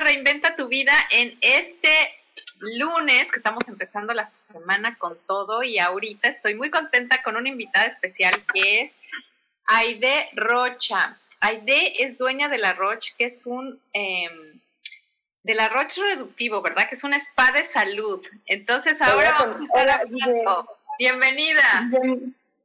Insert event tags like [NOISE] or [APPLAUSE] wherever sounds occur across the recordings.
Reinventa tu vida en este lunes que estamos empezando la semana con todo y ahorita estoy muy contenta con una invitada especial que es Aide Rocha. Aide es dueña de la Roche, que es un... Eh, de la Roche Reductivo, ¿verdad? Que es un spa de salud. Entonces ahora hola, Bienvenida.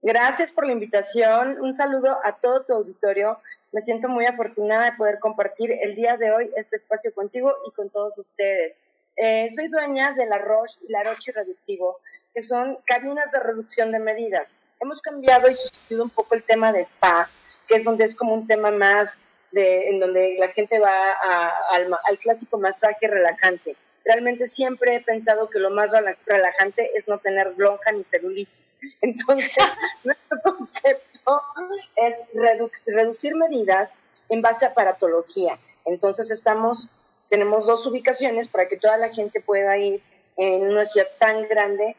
Gracias por la invitación. Un saludo a todo tu auditorio. Me siento muy afortunada de poder compartir el día de hoy este espacio contigo y con todos ustedes. Eh, soy dueña de la Roche y la Roche Reductivo, que son cabinas de reducción de medidas. Hemos cambiado y sustituido un poco el tema de spa, que es donde es como un tema más de, en donde la gente va al, al clásico masaje relajante. Realmente siempre he pensado que lo más relajante es no tener lonja ni celulitis. [LAUGHS] Entonces, [LAUGHS] nuestro concepto es reducir medidas en base a paratología. Entonces estamos, tenemos dos ubicaciones para que toda la gente pueda ir en una ciudad tan grande,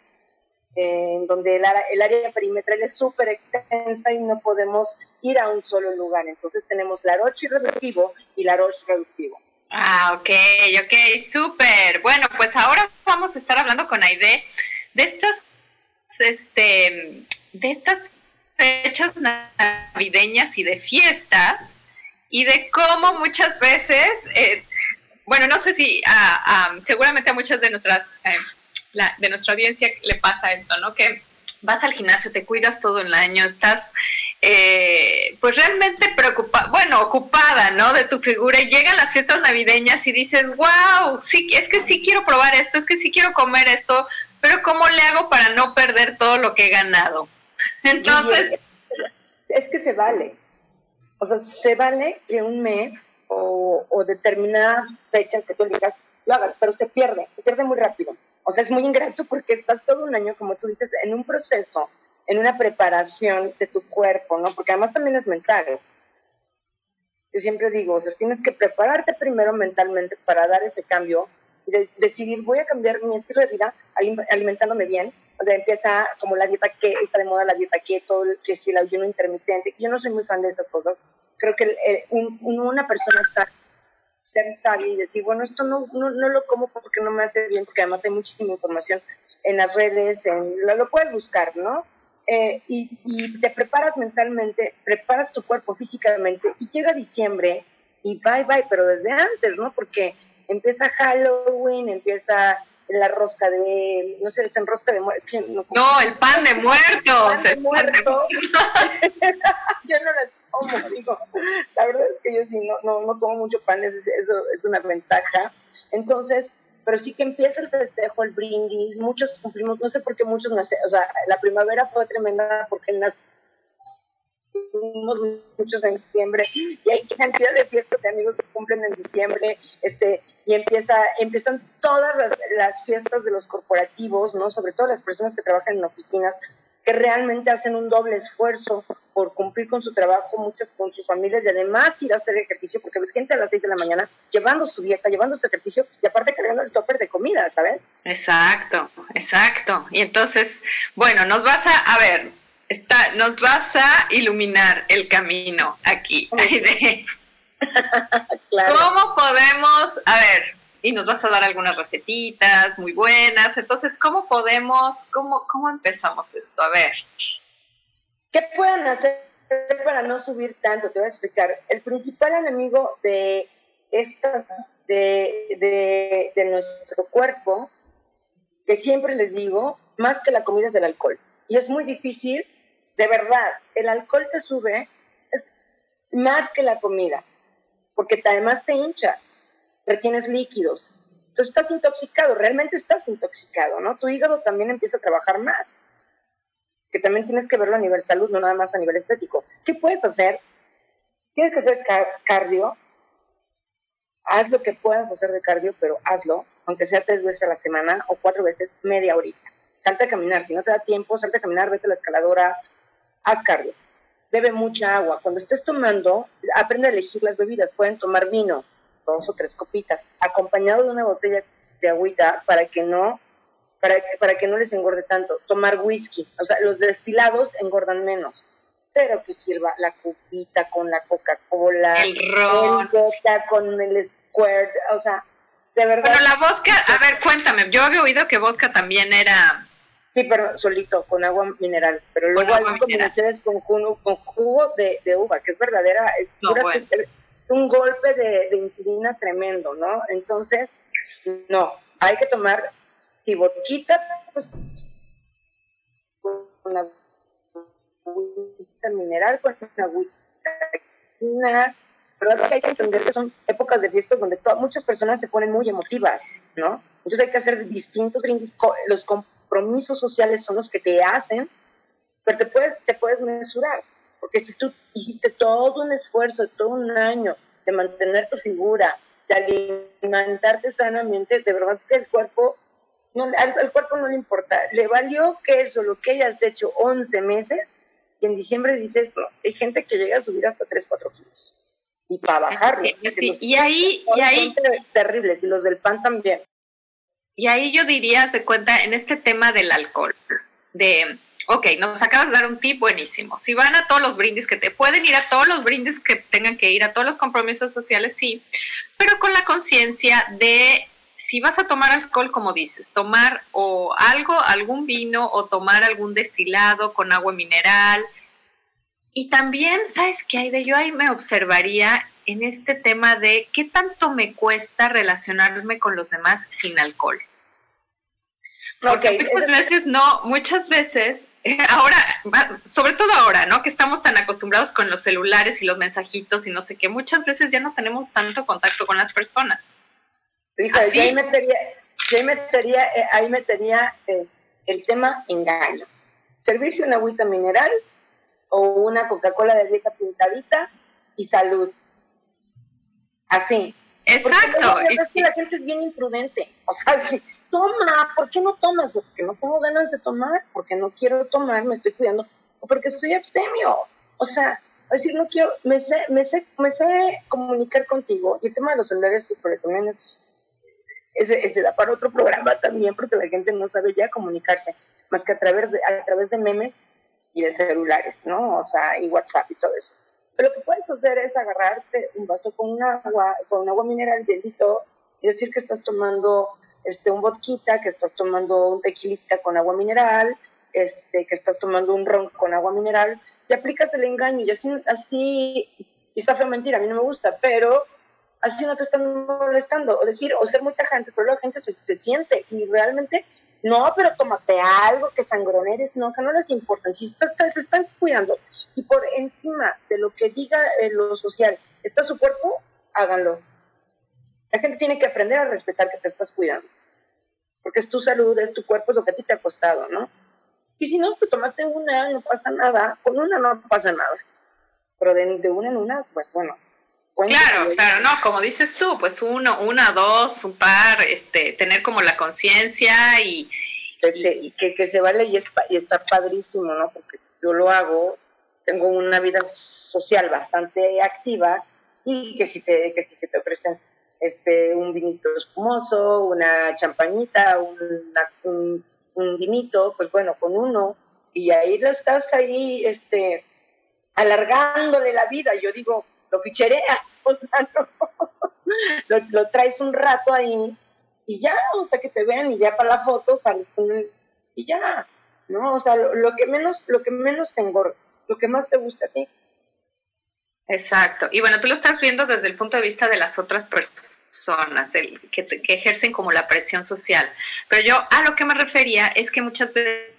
en donde el, el, área perimetral es súper extensa y no podemos ir a un solo lugar. Entonces tenemos la Roche reductivo y la Roche reductivo. Ah, ok, ok, súper. Bueno, pues ahora vamos a estar hablando con Aide de estas, este, de estas fechas navideñas y de fiestas y de cómo muchas veces, eh, bueno, no sé si seguramente a muchas de nuestras eh, de nuestra audiencia le pasa esto, ¿no? Que vas al gimnasio, te cuidas todo el año, estás eh, pues realmente preocupada, bueno, ocupada, ¿no? De tu figura y llegan las fiestas navideñas y dices, wow, sí, es que sí quiero probar esto, es que sí quiero comer esto, pero ¿cómo le hago para no perder todo lo que he ganado? [LAUGHS] Entonces... Es que se vale. O sea, se vale que un mes o, o determinada fecha que tú digas lo hagas, pero se pierde, se pierde muy rápido. O sea, es muy ingrato porque estás todo un año, como tú dices, en un proceso, en una preparación de tu cuerpo, ¿no? Porque además también es mental. Yo siempre digo, o sea, tienes que prepararte primero mentalmente para dar ese cambio y decidir, voy a cambiar mi estilo de vida alimentándome bien, donde empieza como la dieta que está de moda, la dieta keto, que si el ayuno intermitente. Yo no soy muy fan de esas cosas. Creo que una persona sabe ser sabia y decir, bueno, esto no, no, lo como porque no me hace bien, porque además hay muchísima información en las redes, en, lo, puedes buscar, ¿no? Eh, y, y, te preparas mentalmente, preparas tu cuerpo físicamente y llega diciembre y bye bye, pero desde antes, ¿no? Porque empieza Halloween, empieza la rosca de, no sé, el rosca de muerto. no, el pan de muerto. Pan de muerto. [LAUGHS] yo no las como, digo. La verdad es que yo sí no, no, no como mucho pan, eso es una ventaja. Entonces, pero sí que empieza el festejo, el brindis, muchos cumplimos, no sé por qué muchos nacen, o sea, la primavera fue tremenda porque muchos en diciembre y hay cantidad de fiestas de amigos que cumplen en diciembre, este, y empieza, empiezan todas las, fiestas de los corporativos, ¿no? Sobre todo las personas que trabajan en oficinas, que realmente hacen un doble esfuerzo por cumplir con su trabajo, muchas con sus familias y además ir a hacer ejercicio, porque ves gente a las 6 de la mañana llevando su dieta, llevando su ejercicio y aparte cargando el topper de comida, ¿sabes? Exacto, exacto. Y entonces, bueno, nos vas a, a ver, está, nos vas a iluminar el camino aquí. [LAUGHS] ¿Cómo podemos, a ver, y nos vas a dar algunas recetitas muy buenas, entonces, ¿cómo podemos, cómo, cómo empezamos esto? A ver. ¿Qué pueden hacer para no subir tanto? Te voy a explicar. El principal enemigo de estas, de, de nuestro cuerpo, que siempre les digo, más que la comida es el alcohol. Y es muy difícil, de verdad, el alcohol te sube es más que la comida, porque además te hincha, retienes líquidos. Entonces estás intoxicado, realmente estás intoxicado, ¿no? Tu hígado también empieza a trabajar más, que también tienes que verlo a nivel salud, no nada más a nivel estético. ¿Qué puedes hacer? Tienes que hacer cardio, haz lo que puedas hacer de cardio, pero hazlo, aunque sea tres veces a la semana o cuatro veces, media horita. Salte a caminar, si no te da tiempo, salte a caminar, vete a la escaladora, haz cardio. Bebe mucha agua. Cuando estés tomando, aprende a elegir las bebidas. Pueden tomar vino, dos o tres copitas, acompañado de una botella de agüita para que no para, para que no les engorde tanto. Tomar whisky, o sea, los destilados engordan menos pero que sirva la copita con la Coca-Cola, el ron, el con el squirt, o sea, de verdad. Bueno, la vodka, a ver, cuéntame, yo había oído que vodka también era Sí, pero solito, con agua mineral. Pero luego hay combinaciones con jugo, con jugo de, uva, que es verdadera, es, un golpe de, insulina tremendo, ¿no? Entonces, no, hay que tomar, si pues, con agua mineral, con agüita, una verdad que hay que entender que son épocas de fiestas donde muchas personas se ponen muy emotivas, ¿no? Entonces hay que hacer distintos brindis, los compromisos sociales son los que te hacen, pero te puedes, te puedes mesurar, porque si tú hiciste todo un esfuerzo, todo un año de mantener tu figura, de alimentarte sanamente, de verdad que el cuerpo, no, al, cuerpo no le importa, le valió que eso, lo que hayas hecho 11 meses, y en diciembre dices, no, hay gente que llega a subir hasta 3, 4 kilos. Y para bajarlo. y ahí, y ahí. Terribles, y los del pan también. Y ahí yo diría, se cuenta, en este tema del alcohol, de, ok, nos acabas de dar un tip buenísimo. Si van a todos los brindis que te pueden ir a todos los brindis que tengan que ir, a todos los compromisos sociales, sí, pero con la conciencia de si vas a tomar alcohol, como dices, tomar o algo, algún vino o tomar algún destilado con agua mineral. Y también, ¿sabes qué hay de yo ahí me observaría en este tema de qué tanto me cuesta relacionarme con los demás sin alcohol. Porque muchas veces no, muchas veces, [LAUGHS] ahora, sobre todo ahora, ¿no? Que estamos tan acostumbrados con los celulares y los mensajitos y no sé qué, muchas veces ya no tenemos tanto contacto con las personas. Yo ahí metería, yo ahí metería, eh, ahí metería eh, el tema engaño. Servirse una agüita mineral o una Coca-Cola de vieja pintadita y salud. Así. Exacto. Porque la gente es bien imprudente. O sea, [LAUGHS] si, toma, ¿por qué no tomas? Porque no tengo ganas de tomar, porque no quiero tomar, me estoy cuidando, o porque soy abstemio. O sea, es decir, no quiero, me sé, me sé, me sé comunicar contigo. Y el tema de los celulares, porque también es, es, da para otro programa también, porque la gente no sabe ya comunicarse, más que a través de, a través de memes y de celulares, ¿no? O sea, y WhatsApp y todo eso. Pero lo que puedes hacer es agarrarte un vaso con un agua, con agua mineral bendito y decir que estás tomando este un vodquita, que estás tomando un tequilita con agua mineral, este, que estás tomando un ron con agua mineral, y aplicas el engaño y así, así, y está feo mentir, a mí no me gusta, pero así no te están molestando, o decir, o ser muy tajante, pero la gente se, se siente y realmente, no, pero tómate algo, que sangroneres, no, que no les importa, si se están cuidando, y por encima de lo que diga eh, lo social está su cuerpo, háganlo. La gente tiene que aprender a respetar que te estás cuidando. Porque es tu salud, es tu cuerpo, es lo que a ti te ha costado, ¿no? Y si no, pues tomate una, no pasa nada. Con una no pasa nada. Pero de, una en una, pues bueno. Claro, claro, no, como dices tú, pues uno, una, dos, un par, este, tener como la conciencia y, y, que, que, se vale y, es, y está padrísimo, ¿no? Porque yo lo hago tengo una vida social bastante activa y que si te, que si te ofrecen este, un vinito espumoso, una champañita, un, un, vinito, pues bueno, con uno, y ahí lo estás ahí este, alargándole la vida. Yo digo, lo fichereas, [LAUGHS] o sea, no, lo, traes un rato ahí y ya, o sea, que te vean y ya para la foto, para y ya, ¿no? O sea, lo, lo, que menos, lo que menos te engorda, lo que más te gusta a ti. Exacto. Y bueno, tú lo estás viendo desde el punto de vista de las otras personas, el, que, que ejercen como la presión social. Pero yo a lo que me refería es que muchas veces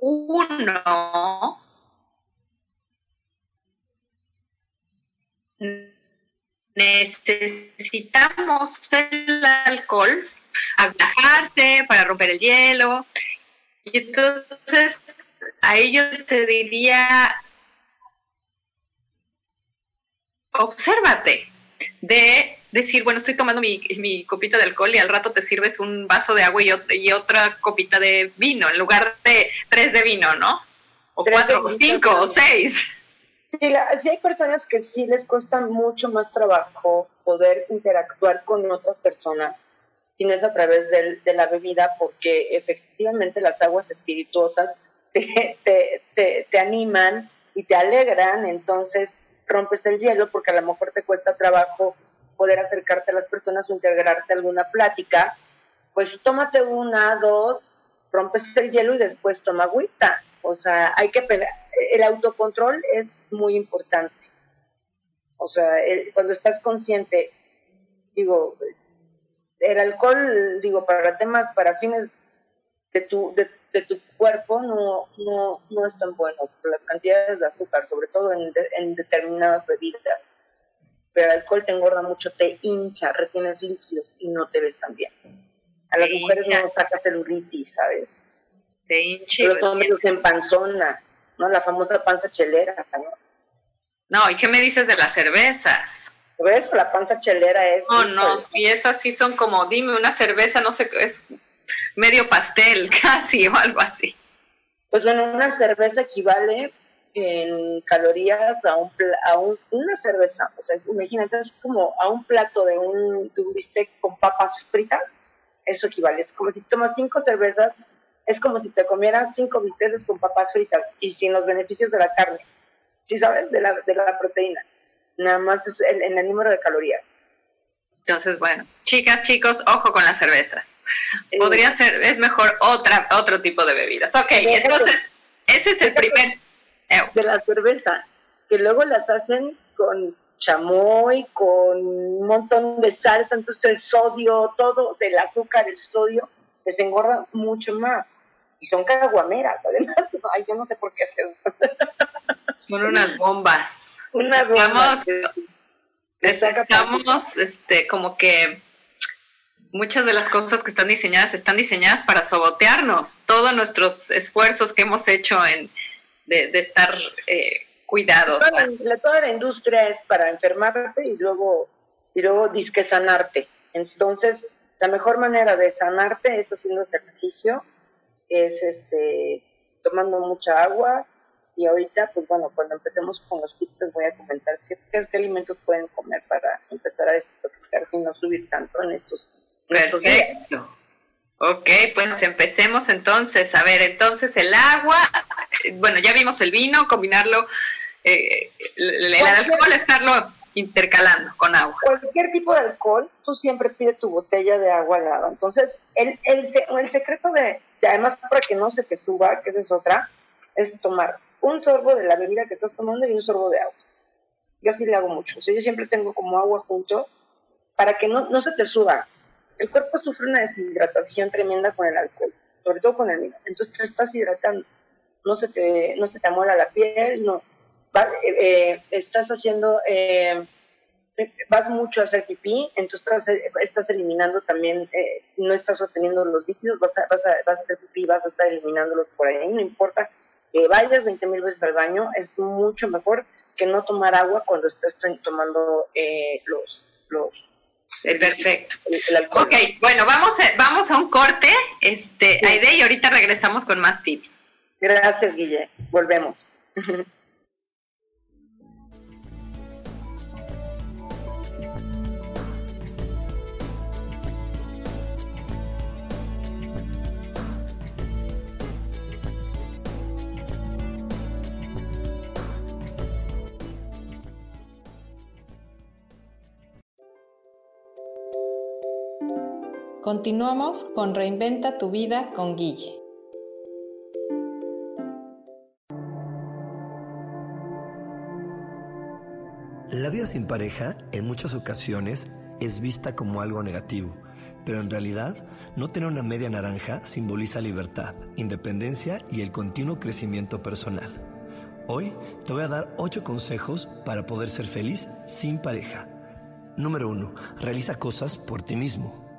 uno necesitamos el alcohol a viajarse para romper el hielo. Y entonces ahí yo te diría, obsérvate, de decir, bueno, estoy tomando mi, mi, copita de alcohol y al rato te sirves un vaso de agua y, y otra copita de vino, en lugar de tres de vino, ¿no? O cuatro, o cinco, o seis. Sí, sí, hay personas que sí les cuesta mucho más trabajo poder interactuar con otras personas, si no es a través de, de la bebida, porque efectivamente las aguas espirituosas [LAUGHS] te, te, te, animan y te alegran, entonces rompes el hielo porque a lo mejor te cuesta trabajo poder acercarte a las personas o integrarte a alguna plática, pues tómate una, dos, rompes el hielo y después toma agüita. O sea, hay que el autocontrol es muy importante. O sea, cuando estás consciente, digo, el alcohol, digo, para temas, para fines de tu, de, tu cuerpo no, no, no es tan bueno, por las cantidades de azúcar, sobre todo en, en determinadas bebidas pero el alcohol te engorda mucho, te hincha, retienes líquidos y no te ves tan bien. A las mujeres no nos saca celulitis, ¿sabes? Te hincha. Los hombres en panzona, ¿no? La famosa panza chelera, ¿no? No, ¿y qué me dices de las cervezas? ¿Ves? La panza chelera es... Oh, no, si esas sí son como, dime, una cerveza, no sé, es medio pastel [LAUGHS] casi o algo así. Pues bueno, una cerveza equivale en calorías a, un, a una cerveza. O sea, imagínate, es como a un plato de un, de bistec con papas fritas, eso equivale. Es como si tomas cinco cervezas, es como si te comieras cinco bisteces con papas fritas y sin los beneficios de la carne, ¿sí sabes? De la, de la proteína. Nada más es en el, número de calorías. Entonces, bueno, chicas, chicos, ojo con las cervezas. Podría ser, es mejor otra, otro tipo de bebidas. Ok, entonces, ese es el primer de la cerveza, que luego las hacen con chamoy, con un montón de salsa, entonces el sodio, todo del azúcar, el sodio, les engorda mucho más. Y son caguameras, además. [LAUGHS] Ay, yo no sé por qué hacer eso. Son unas bombas. Bombas. Estamos, este, como que muchas de las cosas que están diseñadas están diseñadas para sobotearnos. Todos nuestros esfuerzos que hemos hecho en, de, de estar eh, cuidados. Toda la, toda la industria es para enfermarte y luego, y luego disque sanarte. Entonces, la mejor manera de sanarte es haciendo ejercicio, es este tomando mucha agua y ahorita, pues bueno, cuando empecemos con los tips les voy a comentar qué, qué, alimentos pueden comer para empezar a desintoxicarse y no subir tanto en estos, en estos Ok, pues empecemos entonces. A ver, entonces el agua, bueno, ya vimos el vino, combinarlo, eh, el, alcohol, estarlo intercalando con agua. Cualquier tipo de alcohol, tú siempre pides tu botella de agua helada. Entonces, el, el, el secreto de, además para que no se te suba, que esa es otra, es tomar un sorbo de la bebida que estás tomando y un sorbo de agua. Yo así le hago mucho. O sea, yo siempre tengo como agua junto para que no, no se te suba el cuerpo sufre una deshidratación tremenda con el alcohol, sobre todo con el vino. Entonces te estás hidratando, no se te, no se te amuela la piel, no. Eh, eh, estás haciendo, eh, vas mucho a hacer pipí, entonces estás, eliminando también, no estás obteniendo los líquidos, vas a, vas, a, vas a hacer pipí, vas a estar eliminándolos por ahí, no importa que vayas 20 mil veces al baño, es mucho mejor que no tomar agua cuando estés tomando los, los perfecto. ok, bueno, vamos a, vamos a un corte, este, Aide, y ahorita regresamos con más tips. Gracias, Guille. Volvemos. [LAUGHS] Continuamos con Reinventa tu vida con Guille. La vida sin pareja en muchas ocasiones es vista como algo negativo, pero en realidad no tener una media naranja simboliza libertad, independencia y el continuo crecimiento personal. Hoy te voy a dar 8 consejos para poder ser feliz sin pareja. Número 1. Realiza cosas por ti mismo.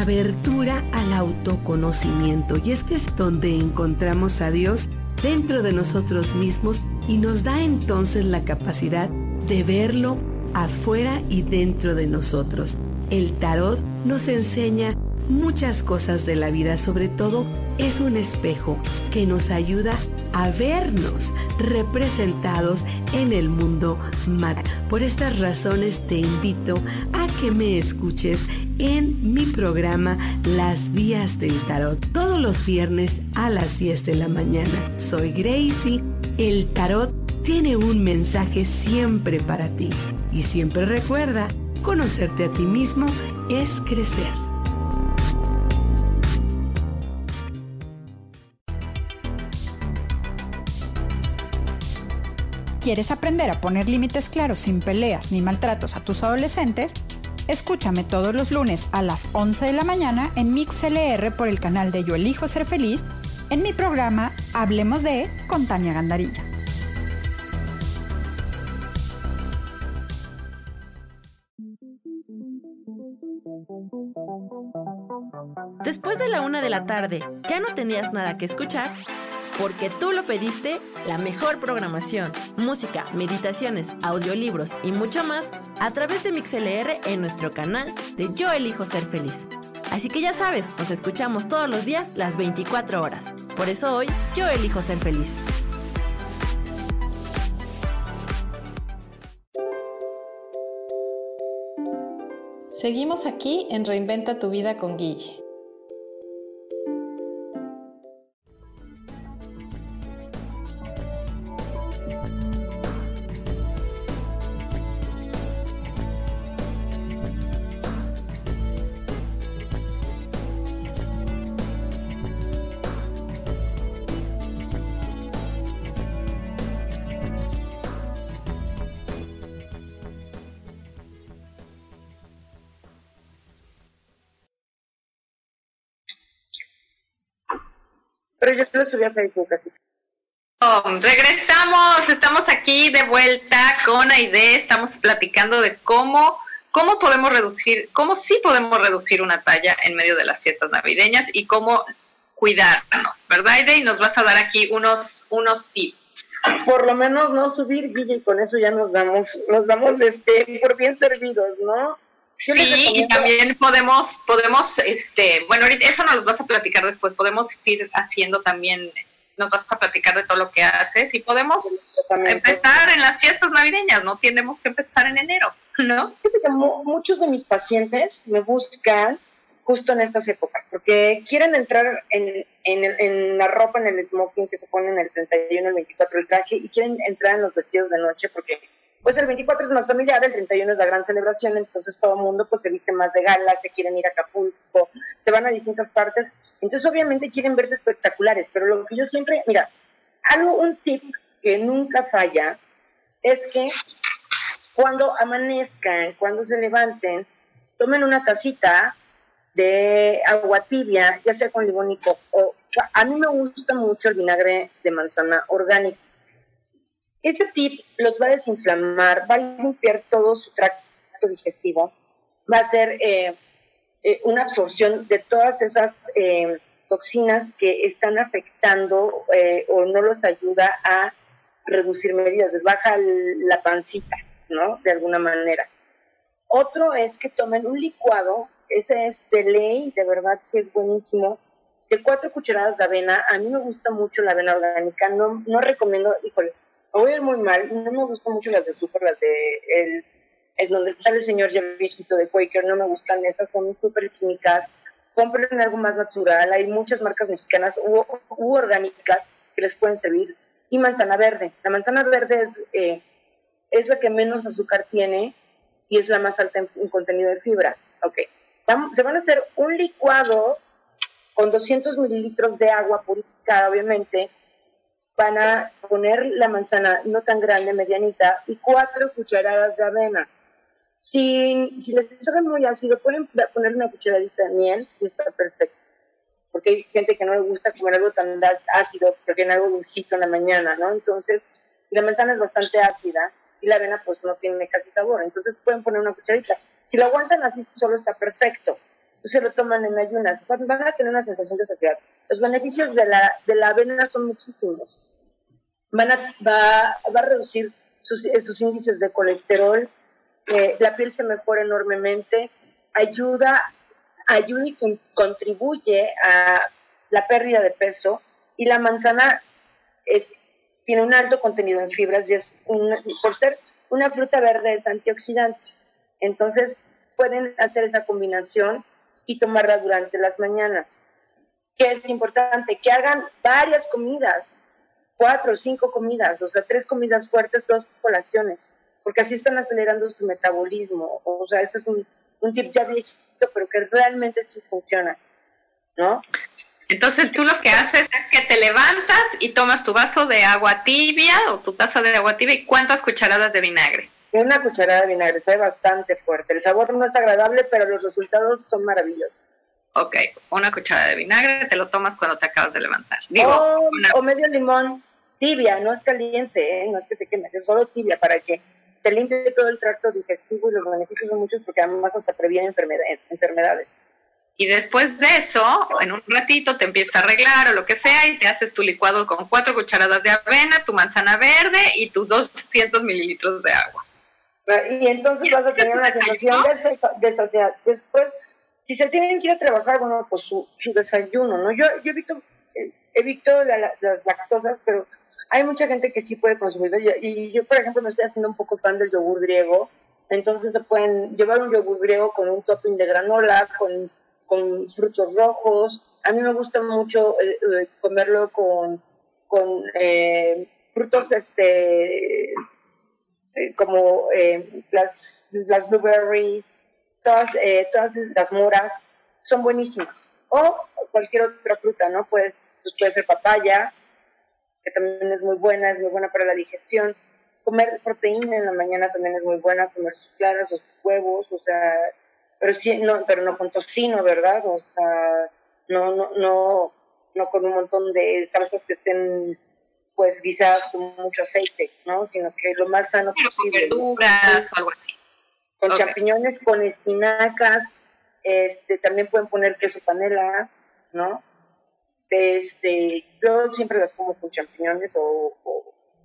abertura al autoconocimiento. Y es que es donde encontramos a Dios dentro de nosotros mismos y nos da entonces la capacidad de verlo afuera y dentro de nosotros. El tarot nos enseña muchas cosas de la vida, sobre todo es un espejo que nos ayuda a vernos representados en el mundo material. Por estas razones te invito a que me escuches en mi programa Las Vías del Tarot todos los viernes a las 10 de la mañana. Soy Gracie. El tarot tiene un mensaje siempre para ti. Y siempre recuerda, conocerte a ti mismo es crecer. ¿Quieres aprender a poner límites claros sin peleas ni maltratos a tus adolescentes? Escúchame todos los lunes a las 11 de la mañana en MixLR por el canal de Yo Elijo Ser Feliz en mi programa Hablemos de con Tania Gandarilla. Después de la una de la tarde, ¿ya no tenías nada que escuchar? Porque tú lo pediste, la mejor programación, música, meditaciones, audiolibros y mucho más a través de MixLR en nuestro canal de Yo Elijo Ser Feliz. Así que ya sabes, nos escuchamos todos los días las 24 horas. Por eso hoy yo elijo ser feliz. Seguimos aquí en Reinventa tu vida con Guille. Pero yo lo subí a Facebook así. regresamos, estamos aquí de vuelta con Aide, estamos platicando de cómo, cómo podemos reducir, cómo sí podemos reducir una talla en medio de las fiestas navideñas y cómo cuidarnos, ¿verdad Aide? Y nos vas a dar aquí unos, unos tips. Por lo menos no subir, Guille, y con eso ya nos damos, nos damos este, por bien servidos, ¿no? Sí, y también podemos, podemos, este, bueno, ahorita eso nos lo vas a platicar después, podemos ir haciendo también, nos vas a platicar de todo lo que haces y podemos empezar en las fiestas navideñas, no tenemos que empezar en enero, ¿no? Muchos de mis pacientes me buscan justo en estas épocas, porque quieren entrar en, en, en, la ropa, en el smoking que se ponen el 31, el 24, el traje, y quieren entrar en los vestidos de noche porque pues el 24 es más familiar, el 31 es la gran celebración, entonces todo el mundo pues se viste más de gala, se quieren ir a Acapulco, se van a distintas partes, entonces obviamente quieren verse espectaculares, pero lo que yo siempre, mira, algo, un tip que nunca falla es que cuando amanezcan, cuando se levanten, tomen una tacita de agua tibia, ya sea con limón y, a mí me gusta mucho el vinagre de manzana orgánico. Ese tip los va a desinflamar, va a limpiar todo su tracto digestivo, va a hacer eh, eh, una absorción de todas esas eh, toxinas que están afectando o no los ayuda a reducir medidas, baja la pancita, ¿no? De alguna manera. Otro es que tomen un licuado, ese es de ley, de verdad que es buenísimo, de cuatro cucharadas de avena. A mí me gusta mucho la avena orgánica, no, no recomiendo, híjole, voy a ir muy mal, no me gustan mucho las de super, las de el, el donde sale el señor ya viejito de Quaker, no me gustan esas, son súper químicas. Compren algo más natural, hay muchas marcas mexicanas u, u orgánicas que les pueden servir y manzana verde. La manzana verde es, eh, es la que menos azúcar tiene y es la más alta en, contenido de fibra. Ok. se van a hacer un licuado con 200 mililitros de agua purificada, obviamente. Van a poner la manzana no tan grande, medianita, y cuatro cucharadas de avena. Si, si les sabe muy ácido, pueden poner una cucharadita de miel y está perfecto porque hay gente que no le gusta comer algo tan ácido, pero tiene algo dulcito en la mañana, ¿no? Entonces, la manzana es bastante ácida y la avena pues no tiene casi sabor, entonces pueden poner una cucharita. Si lo aguantan así solo está perfecto. Entonces lo toman en ayunas, van a tener una sensación de saciedad. Los beneficios de la, de la avena son muchísimos. Van a, va, a reducir sus, sus índices de colesterol, eh, la piel se mejora enormemente, ayuda ayuda y contribuye a la pérdida de peso y la manzana tiene un alto contenido en fibras y es por ser una fruta verde es antioxidante. Entonces pueden hacer esa combinación y tomarla durante las mañanas. Que es importante que hagan varias comidas, cuatro o cinco comidas, o sea, tres comidas fuertes, dos colaciones, porque así están acelerando su metabolismo. O sea, ese es un, un tip ya viejito, pero que realmente sí funciona, ¿no? Entonces tú lo que haces es que te levantas y tomas tu vaso de agua tibia o tu taza de agua tibia y cuántas cucharadas de vinagre. Una cucharada de vinagre, sabe bastante fuerte. El sabor no es agradable, pero los resultados son maravillosos. Ok, una cucharada de vinagre, te lo tomas cuando te acabas de levantar. o, medio limón, tibia, no es caliente, ¿eh? no es que te quemes, es solo tibia para que se limpia todo el tracto digestivo y los beneficios son muchos porque además hasta previene enfermedades. Y después de eso, en un ratito te empieza a arreglar o lo que sea y te haces tu licuado con cuatro cucharadas de avena, tu manzana verde y tus 200 mililitros de agua. Y entonces vas a tener una sensación de, saciedad. Después, si se tienen que ir a trabajar, bueno, pues su, desayuno, ¿no? Yo, yo evito, eh, evito las lactosas, pero hay mucha gente que sí puede consumirlo. Y yo, por ejemplo, me estoy haciendo un poco fan del yogur griego. Entonces se pueden llevar un yogur griego con un topping de granola, con, frutos rojos. A mí me gusta mucho eh, eh, comerlo con, eh, frutos este como las, las blueberries, todas, todas las moras, son buenísimas. O cualquier otra fruta, ¿no? Pues, pues puede ser papaya, que también es muy buena, es muy buena para la digestión. Comer proteína en la mañana también es muy buena, comer sus claras, sus huevos, o sea, pero sí, no, pero no con tocino, ¿verdad? O sea, no, no, no, no con un montón de salsas que estén pues guisadas con mucho aceite, ¿no? Sino que lo más sano posible. Con verduras o algo así. Con champiñones, con espinacas, este, también pueden poner queso panela, ¿no? Este, yo siempre las como con champiñones o,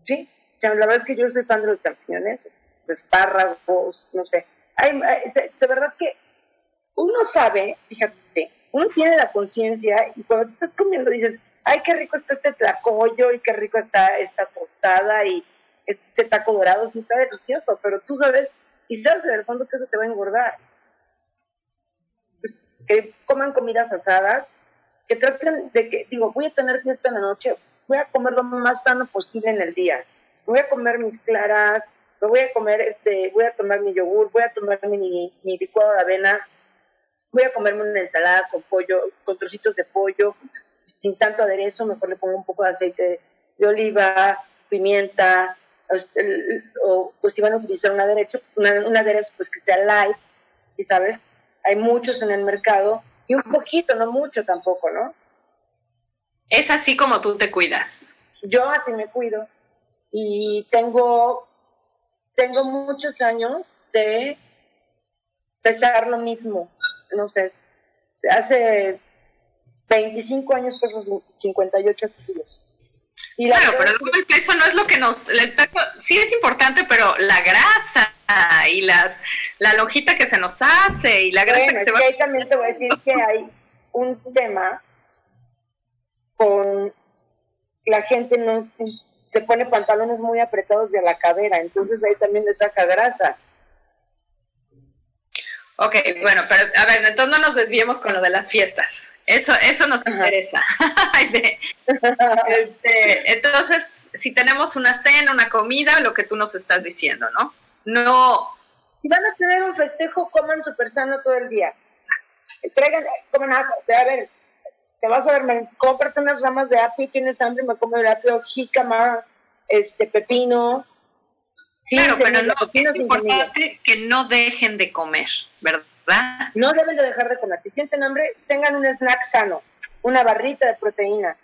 sí, la verdad es que yo soy fan de los champiñones, espárragos, no sé. de, verdad que uno sabe, fíjate, uno tiene la conciencia y cuando te estás comiendo dices, ay, qué rico está este tlacoyo y qué rico está esta tostada y este taco dorado, sí está delicioso, pero tú sabes y sabes en el fondo que eso te va a engordar. Que coman comidas asadas, que traten de que, digo, voy a tener fiesta en la noche, voy a comer lo más sano posible en el día. Voy a comer mis claras, voy a comer, este, voy a tomar mi yogur, voy a tomar mi, mi licuado de avena, voy a comerme una ensalada con pollo, con trocitos de pollo, sin tanto aderezo, mejor le pongo un poco de aceite de oliva, pimienta, o, pues si van a utilizar un aderezo, un aderezo pues que sea light, y sabes, hay muchos en el mercado y un poquito, no mucho tampoco, ¿no? Es así como tú te cuidas. Yo así me cuido y tengo, tengo muchos años de pesar lo mismo. No sé, hace 25 años peso 58 kilos. Y claro, pero el peso no es lo que nos... El peso sí es importante, pero la grasa y las la lonjita que se nos hace y la grasa que se va... ahí también te voy a decir que hay un tema con la gente no se pone pantalones muy apretados de la cadera, entonces ahí también le saca grasa. Ok, bueno, pero a ver, entonces no nos desviemos con lo de las fiestas. Eso, eso nos interesa. [LAUGHS] [LAUGHS] Este, entonces, si tenemos una cena, una comida, lo que tú nos estás diciendo, ¿no? No. Si van a tener un festejo, coman súper sano todo el día. Traigan, coman a ver, te vas a ver, cómprate unas ramas de apio, tienes hambre, me como el apio, jícama, este, pepino. claro, pero no, es importante que no dejen de comer, ¿verdad? No deben de dejar de comer. Si sienten hambre, tengan un snack sano, una barrita de proteína.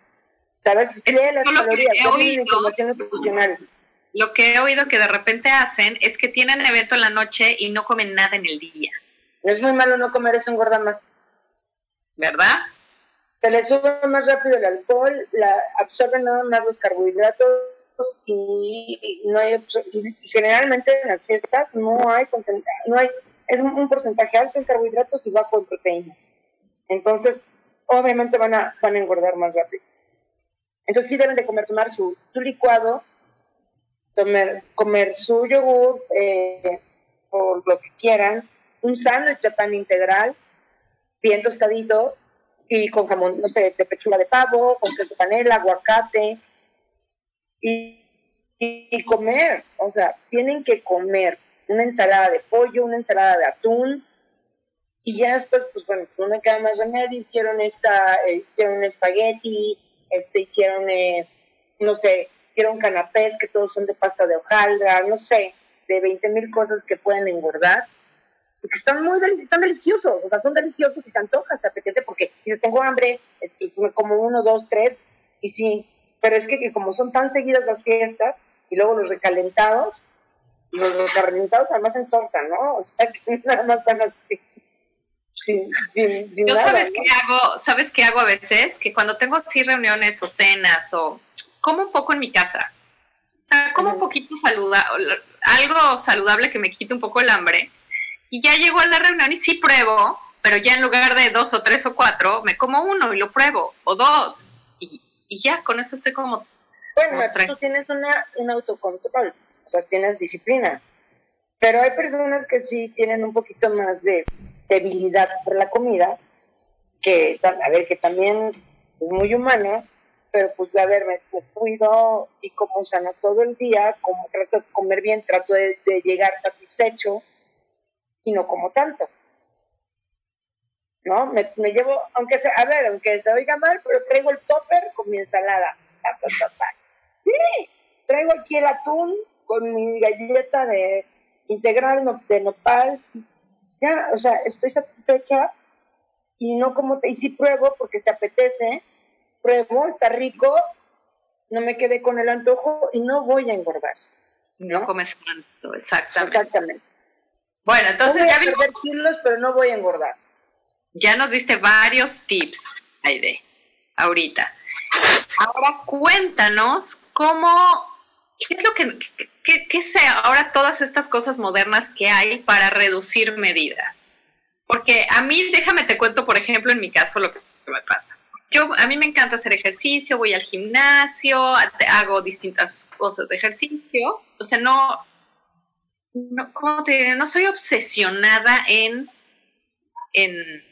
¿Sabes? las calorías, Lo que he oído que de repente hacen es que tienen evento en la noche y no comen nada en el día. Es muy malo no comer, eso engorda más. ¿Verdad? Se le sube más rápido el alcohol, la, absorben nada más los carbohidratos y, no hay y generalmente en las fiestas no hay no hay es un porcentaje alto en carbohidratos y bajo en proteínas. Entonces, obviamente van a, van a engordar más rápido. Entonces sí deben de comer, tomar su, su licuado, comer, comer su yogur eh, o lo que quieran, un sándwich de pan integral, bien tostadito y con jamón, no sé, de pechuga de pavo, con queso panela, aguacate y, comer, o sea, tienen que comer una ensalada de pollo, una ensalada de atún, y ya después, pues bueno, no me queda más remedio, hicieron esta, eh, hicieron espagueti, este, hicieron, eh, no sé, hicieron canapés que todos son de pasta de hojaldra, no sé, de 20 mil cosas que pueden engordar, porque están muy están deliciosos, o sea, son deliciosos y te antojas, te apetece, porque si tengo hambre, como uno, dos, tres, y sí, pero es que, que como son tan seguidas las fiestas, y luego los recalentados, los, los además en torta, ¿no? O sea, que [LAUGHS] nada más están así. Yo sabes qué hago, sabes qué hago a veces, que cuando tengo así reuniones o cenas o como un poco en mi casa, o sea, como un poquito saludable, algo saludable que me quite un poco el hambre, y ya llego a la reunión y sí pruebo, pero ya en lugar de dos o tres o cuatro, me como uno y lo pruebo, o dos, y, y ya, con eso estoy como... Bueno, tú tienes una, un autocontrol o sea, tienes disciplina. Pero hay personas que sí tienen un poquito más de debilidad por la comida, que, a ver, que también es muy humano, pero pues, a ver, me, cuido y como sana todo el día, como trato de comer bien, trato de, llegar satisfecho y no como tanto. ¿No? Me, llevo, aunque sea, a ver, aunque se oiga mal, pero traigo el topper con mi ensalada. Sí, traigo aquí el atún con mi galleta de integral de nopal, ya, o sea, estoy satisfecha y no como, y si pruebo porque se apetece, pruebo, está rico, no me quedé con el antojo y no voy a engordar. No, comes tanto, exactamente. Exactamente. Bueno, entonces ya vimos... kilos, pero no voy a engordar. Ya nos diste varios tips, Aide, ahorita. Ahora cuéntanos cómo ¿qué es lo que, qué, sea ahora todas estas cosas modernas que hay para reducir medidas? Porque a mí, déjame te cuento, por ejemplo, en mi caso lo que me pasa. Yo, a mí me encanta hacer ejercicio, voy al gimnasio, hago distintas cosas de ejercicio. O sea, no, no ¿cómo te diré? No soy obsesionada en, en,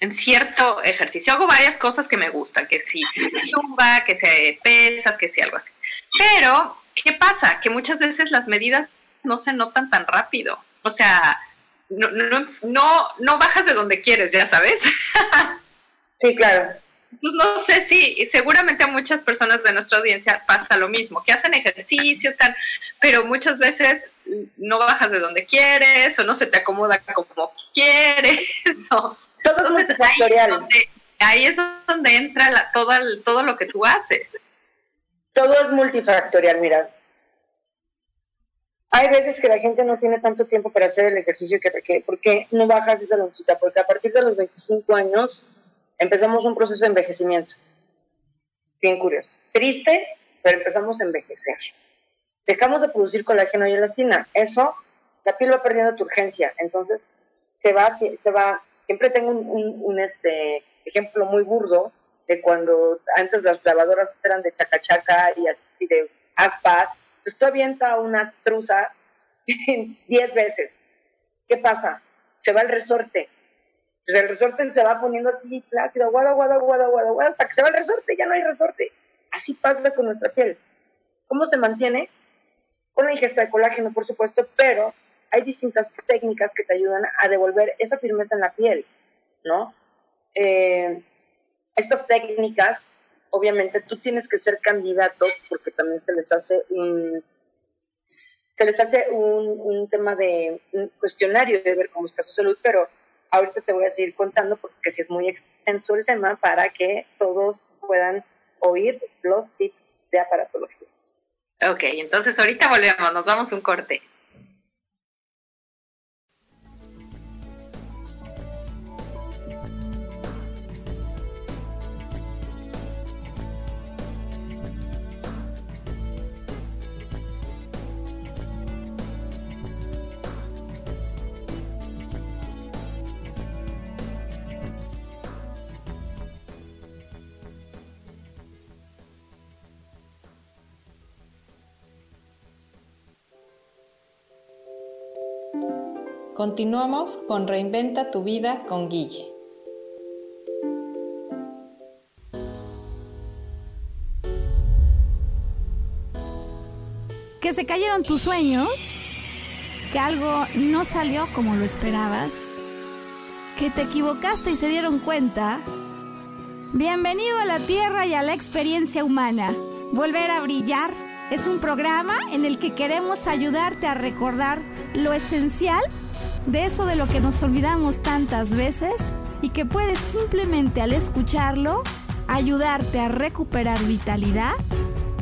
en cierto ejercicio. Hago varias cosas que me gustan, que si tumba, que si pesas, que si algo así. Pero ¿qué pasa? Que muchas veces las medidas no se notan tan rápido. O sea, no, no, no, bajas de donde quieres, ya sabes. [LAUGHS] sí, claro. Pues no sé si, seguramente a muchas personas de nuestra audiencia pasa lo mismo, que hacen ejercicio, están, pero muchas veces no bajas de donde quieres o no se te acomoda como quieres. [LAUGHS] O, Todo entonces, es ahí ahí es donde entra la, todo, todo lo que tú haces. Todo es multifactorial, mira. Hay veces que la gente no tiene tanto tiempo para hacer el ejercicio que requiere. ¿Por qué no bajas esa lonjita? Porque a partir de los 25 años empezamos un proceso de envejecimiento. Bien curioso. Triste, pero empezamos a envejecer. Dejamos de producir colágeno y elastina. Eso, la piel va perdiendo tu urgencia. Entonces, se va, se va. Siempre tengo un, este, ejemplo muy burdo de cuando antes las lavadoras eran de chacachaca y así de aspas. Entonces tú avienta una truza [LAUGHS] 10 veces. ¿Qué pasa? Se va el resorte. Entonces el resorte se va poniendo así plácido, guada, guada, guada, guada, guada, hasta que se va el resorte, ya no hay resorte. Así pasa con nuestra piel. ¿Cómo se mantiene? Con la ingesta de colágeno, por supuesto, pero hay distintas técnicas que te ayudan a devolver esa firmeza en la piel, ¿no? Eh, estas técnicas, obviamente tú tienes que ser candidato porque también se les hace un se les hace un, un tema de un cuestionario de ver cómo está su salud, pero ahorita te voy a seguir contando porque si es muy extenso el tema para que todos puedan oír los tips de aparatología. Ok, entonces ahorita volvemos, nos vamos un corte. Continuamos con Reinventa tu vida con Guille. Que se cayeron tus sueños, que algo no salió como lo esperabas, que te equivocaste y se dieron cuenta. Bienvenido a la Tierra y a la experiencia humana. Volver a brillar es un programa en el que queremos ayudarte a recordar lo esencial de eso de lo que nos olvidamos tantas veces y que puedes simplemente al escucharlo ayudarte a recuperar vitalidad,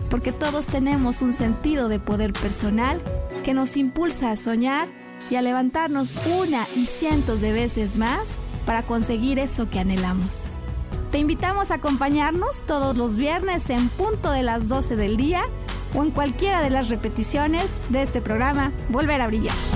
porque todos tenemos un sentido de poder personal que nos impulsa a soñar y a levantarnos una y cientos de veces más para conseguir eso que anhelamos. Te invitamos a acompañarnos todos los viernes en punto de las 12 del día o en cualquiera de las repeticiones de este programa Volver a Brillar.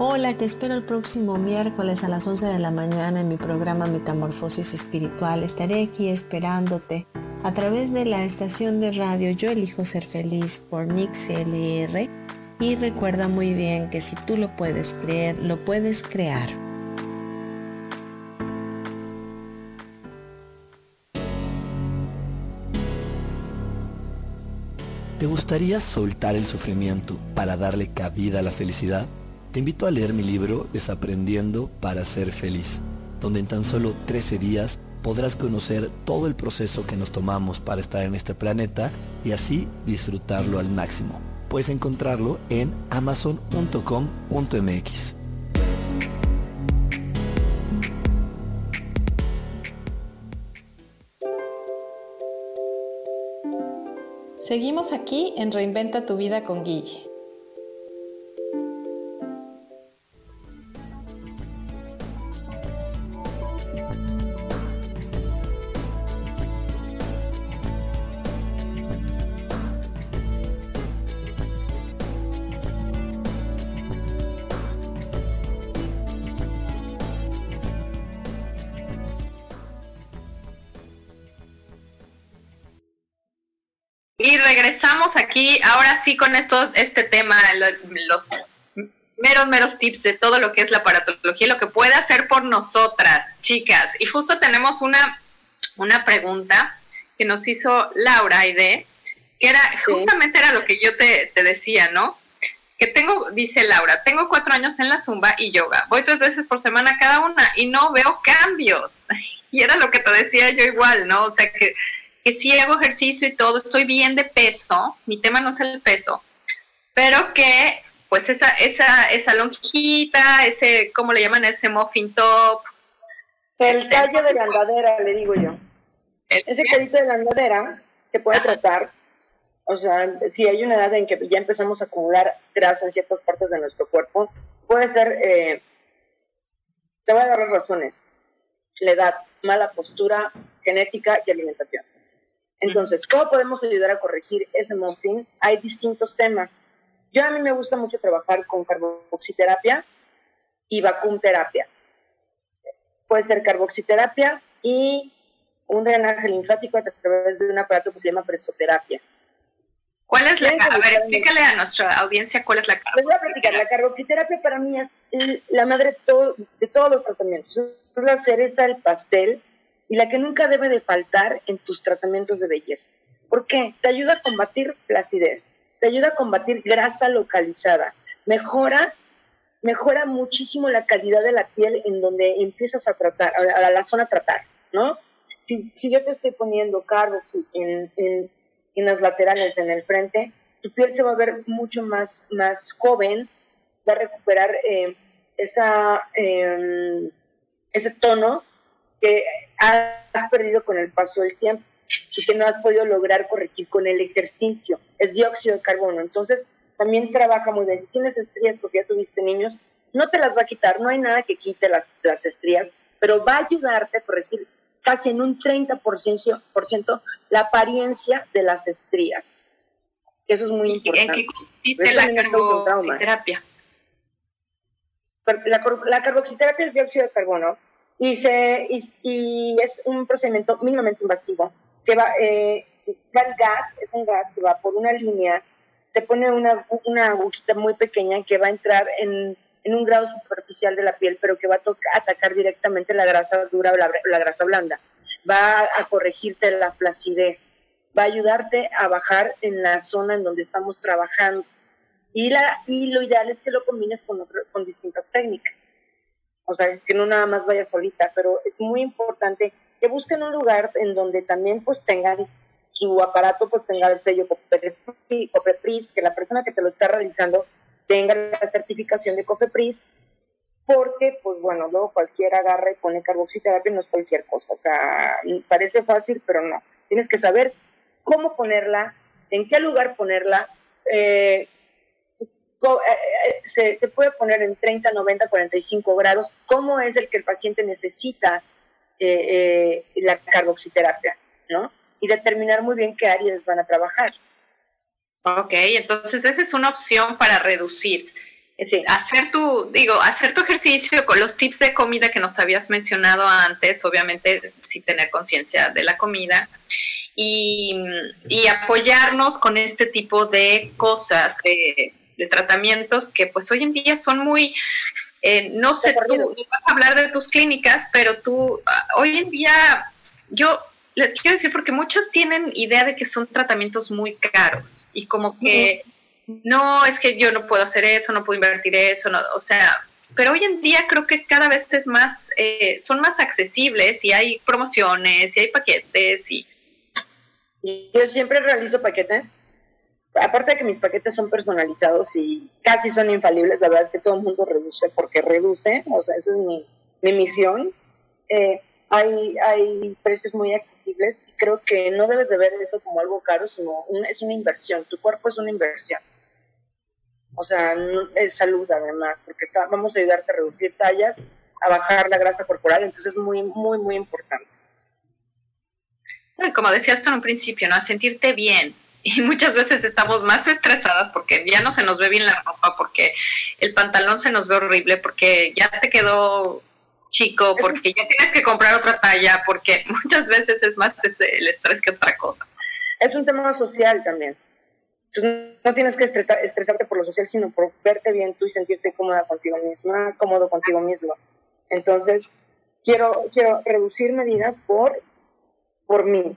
Hola, te espero el próximo miércoles a las 11 de la mañana en mi programa Metamorfosis Espiritual. Estaré aquí esperándote a través de la estación de radio Yo elijo ser feliz por MixLR y recuerda muy bien que si tú lo puedes creer, lo puedes crear. ¿Te gustaría soltar el sufrimiento para darle cabida a la felicidad? Te invito a leer mi libro Desaprendiendo para ser feliz, donde en tan solo 13 días podrás conocer todo el proceso que nos tomamos para estar en este planeta y así disfrutarlo al máximo. Puedes encontrarlo en amazon.com.mx. Seguimos aquí en Reinventa tu vida con Guille. Con esto, este tema, los meros, meros tips de todo lo que es la aparatología, lo que puede hacer por nosotras, chicas. Y justo tenemos una, una pregunta que nos hizo Laura Aide, que era, justamente era lo que yo te, te decía, ¿no? Que tengo, dice Laura, tengo cuatro años en la zumba y yoga. Voy tres veces por semana cada una y no veo cambios. [LAUGHS] Y era lo que te decía yo igual, ¿no? O sea, que que sí hago ejercicio y todo, estoy bien de peso, mi tema no es el peso, pero que pues esa, esa, esa lonjita, ese, ¿cómo le llaman? Ese muffin top. El este, tallo de la andadera, le digo yo. Ese cadito de la andadera se puede tratar, o sea, si hay una edad en que ya empezamos a acumular grasa en ciertas partes de nuestro cuerpo, puede ser, eh, te voy a dar las razones, la edad, mala postura, genética y alimentación. Entonces, ¿cómo podemos ayudar a corregir ese muffin? Hay distintos temas. Yo a mí me gusta mucho trabajar con carboxiterapia y vacumterapia. Puede ser carboxiterapia y un drenaje linfático a través de un aparato que se llama presoterapia. ¿Cuál es la A ver, explícale a nuestra audiencia cuál es la carboxiterapia. Les voy a platicar. La carboxiterapia para mí es la madre de todos los tratamientos. Es la cereza del pastel y la que nunca debe de faltar en tus tratamientos de belleza. ¿Por qué? Te ayuda a combatir flacidez, te ayuda a combatir grasa localizada, mejora, mejora muchísimo la calidad de la piel en donde empiezas a tratar, a la zona a tratar, ¿no? Si, si yo te estoy poniendo carboxy en, en, en, las laterales, en el frente, tu piel se va a ver mucho más, más joven, va a recuperar eh, esa, eh, ese tono que has perdido con el paso del tiempo y que no has podido lograr corregir con el ejercicio. Es dióxido de carbono. Entonces, también trabaja muy bien. Si tienes estrías porque ya tuviste niños, no te las va a quitar. No hay nada que quite las, las estrías, pero va a ayudarte a corregir casi en un 30% por ciento, la apariencia de las estrías. Eso es muy importante. ¿En qué la carboxiterapia? La, la carboxiterapia es dióxido de carbono y, se, y, es un procedimiento mínimamente invasivo, que va, eh, el gas, es un gas que va por una línea, se pone una, una agujita muy pequeña que va a entrar en, en un grado superficial de la piel, pero que va a atacar directamente la grasa dura o la, grasa blanda. Va a corregirte la flacidez, va a ayudarte a bajar en la zona en donde estamos trabajando. Y, la, y lo ideal es que lo combines con, con distintas técnicas o sea, que no nada más vaya solita, pero es muy importante que busquen un lugar en donde también pues tengan su aparato, pues tenga el sello COFEPRIS, que la persona que te lo está realizando tenga la certificación de COFEPRIS, porque pues bueno, luego cualquiera agarra y pone carboxiterapia, no es cualquier cosa, o sea, parece fácil, pero no, tienes que saber cómo ponerla, en qué lugar ponerla, eh, se, se, puede poner en 30, 90, 45 grados, cómo es el que el paciente necesita eh, la carboxiterapia, ¿no? Y determinar muy bien qué áreas van a trabajar. Ok, entonces esa es una opción para reducir. Hacer tu, digo, hacer tu ejercicio con los tips de comida que nos habías mencionado antes, obviamente sí tener conciencia de la comida y, y, apoyarnos con este tipo de cosas, de, de tratamientos que pues hoy en día son muy, eh, no sé, tú vas a hablar de tus clínicas, pero tú, ah, hoy en día, yo les quiero decir porque muchos tienen idea de que son tratamientos muy caros y como que no, es que yo no puedo hacer eso, no puedo invertir eso, no, o sea, pero hoy en día creo que cada vez es más, eh, son más accesibles y hay promociones y hay paquetes y... Yo siempre realizo paquetes aparte de que mis paquetes son personalizados y casi son infalibles, la verdad es que todo el mundo reduce porque reduce, o sea, esa es mi, mi misión. Eh, hay, hay precios muy accesibles y creo que no debes de ver eso como algo caro, sino es una inversión. Tu cuerpo es una inversión. O sea, es salud además, porque vamos a ayudarte a reducir tallas, a bajar la grasa corporal, entonces es muy, muy, muy importante. Como decías tú en un principio, ¿no? A sentirte bien, y muchas veces estamos más estresadas porque ya no se nos ve bien la ropa, porque el pantalón se nos ve horrible, porque ya te quedó chico, porque ya tienes que comprar otra talla, porque [LAUGHS] muchas veces es más el estrés que otra cosa. es un tema social también. Entonces, no tienes que estresarte por lo social, sino por verte bien tú y sentirte cómoda contigo misma, cómodo contigo mismo. Entonces, quiero, quiero reducir medidas por, por mí,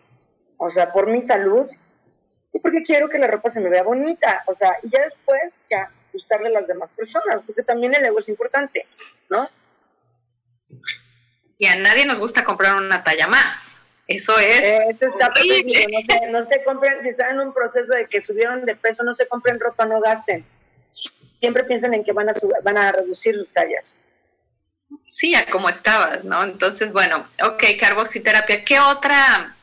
o sea, por mi salud y porque quiero que la ropa se me vea bonita, o sea, y ya después ya gustarle a las demás personas, porque también el ego es importante, ¿no? Y a nadie nos gusta comprar una talla más. Eso es. Eso está No, se, no se compren, si están en un proceso de que subieron de peso, no se compren ropa, no gasten. Siempre piensen en que van a, van a reducir sus tallas. Sí, a como estabas, ¿no? Entonces, bueno, ok, carboxiterapia. ¿Qué otra,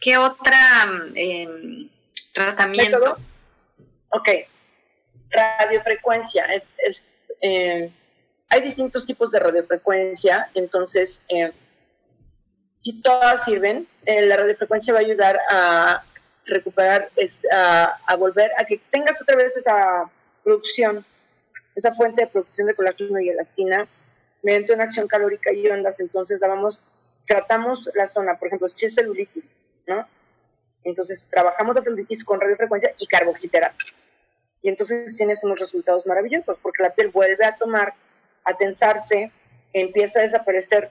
qué otra eh, tratamiento? Ok, radiofrecuencia. Es, es eh, hay distintos tipos de radiofrecuencia, entonces, eh, si todas sirven, eh, la radiofrecuencia va a ayudar a recuperar, a, volver a que tengas otra vez esa producción, esa fuente de producción de colágeno y elastina mediante una acción calórica y ondas. Entonces, tratamos la zona, por ejemplo, si es celulitis, ¿no? Entonces, trabajamos la celulitis con radiofrecuencia y carboxiterapia. Y entonces tienes unos resultados maravillosos, porque la piel vuelve a tomar a tensarse, empieza a desaparecer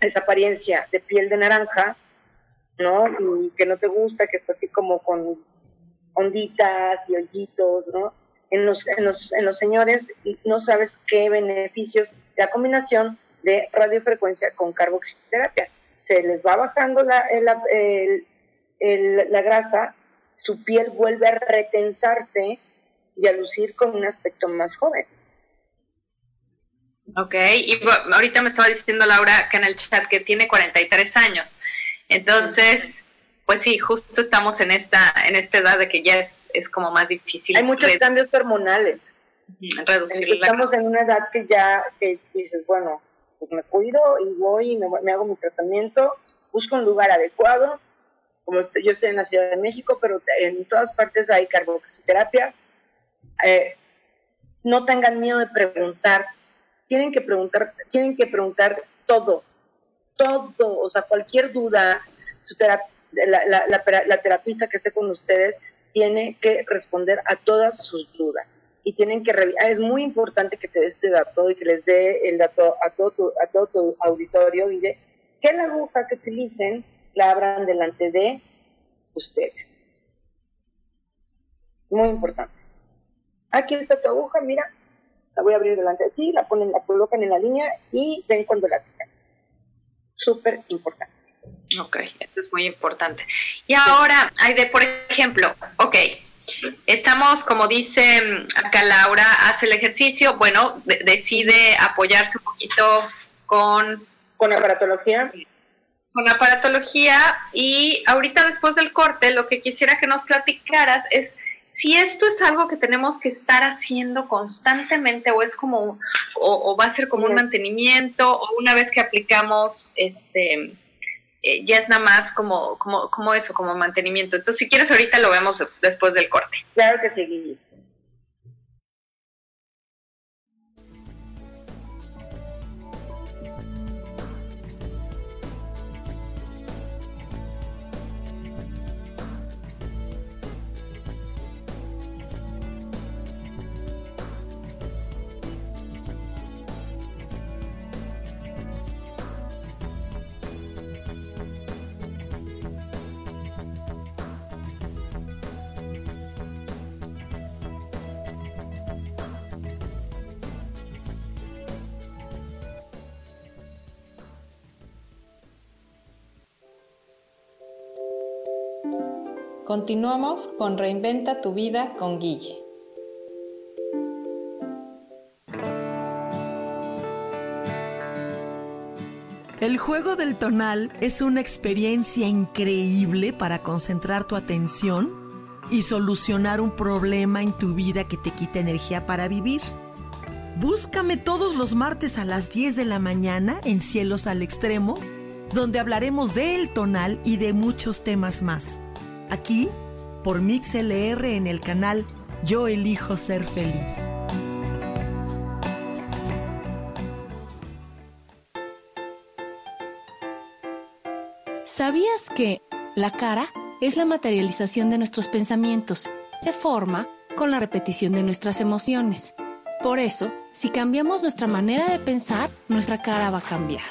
esa apariencia de piel de naranja, ¿no? Y que no te gusta, que está así como con onditas y hoyitos, ¿no? En los, en los, en los señores no sabes qué beneficios la combinación de radiofrecuencia con carboxiterapia. Se les va bajando la, la grasa, su piel vuelve a retensarse y a lucir con un aspecto más joven. Ok, y ahorita me estaba diciendo Laura acá en el chat que tiene 43 años. Entonces, pues sí, justo estamos en esta, en esta edad de que ya es, es como más difícil. Hay muchos cambios hormonales. Reducir Estamos en una edad que ya que dices, bueno, pues me cuido y voy y me, hago mi tratamiento, busco un lugar adecuado. Como yo estoy en la Ciudad de México, pero en todas partes hay carboxiterapia. Eh, no tengan miedo de preguntar tienen que preguntar, tienen que preguntar todo, todo, o sea, cualquier duda, su la, la, terapista que esté con ustedes tiene que responder a todas sus dudas y tienen que revisar. Es muy importante que te dé este dato y que les dé el dato a todo tu, a todo tu auditorio y de que la aguja que utilicen la abran delante de ustedes. Muy importante. Aquí está tu aguja, mira, la voy a abrir delante de ti, la ponen, la colocan en la línea y ven cuando la tiran. Súper importante. Ok, esto es muy importante. Y ahora, de por ejemplo, ok, estamos, como dice mm, acá Laura, hace el ejercicio, bueno, decide apoyarse un poquito con... Con aparatología. Con aparatología y ahorita después del corte, lo que quisiera que nos platicaras es si esto es algo que tenemos que estar haciendo constantemente o es como o, va a ser como un mantenimiento o una vez que aplicamos este eh, ya es nada más como como como eso como mantenimiento. Entonces si quieres ahorita lo vemos después del corte. Claro que sí Continuamos con Reinventa tu vida con Guille. El juego del tonal es una experiencia increíble para concentrar tu atención y solucionar un problema en tu vida que te quita energía para vivir. Búscame todos los martes a las 10 de la mañana en Cielos al Extremo, donde hablaremos del tonal y de muchos temas más aquí por MixLR en el canal Yo elijo ser feliz. ¿Sabías que la cara es la materialización de nuestros pensamientos. Se forma con la repetición de nuestras emociones. Por eso, si cambiamos nuestra manera de pensar, nuestra cara va a cambiar.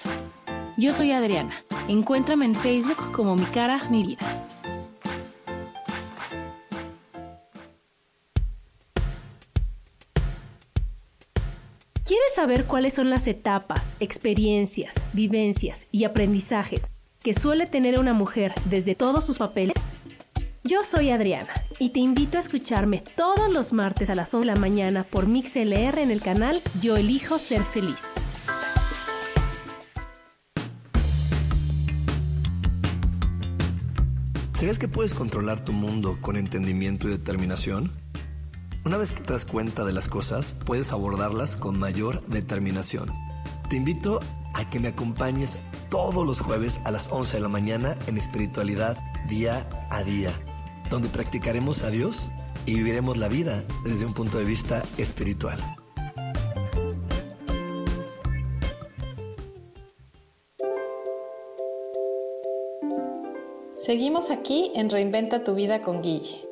Yo soy Adriana. Encuéntrame en Facebook como Mi Cara, Mi Vida. ¿Quieres saber cuáles son las etapas, experiencias, vivencias y aprendizajes que suele tener una mujer desde todos sus papeles? Yo soy Adriana y te invito a escucharme todos los martes a las 11 de la mañana por MixLR en el canal Yo Elijo Ser Feliz. ¿Sabías que puedes controlar tu mundo con entendimiento y determinación? Una vez que te das cuenta de las cosas, puedes abordarlas con mayor determinación. Te invito a que me acompañes todos los jueves a las 11 de la mañana en espiritualidad día a día donde practicaremos a Dios y viviremos la vida desde un punto de vista espiritual. Seguimos aquí en Reinventa tu vida con Guille.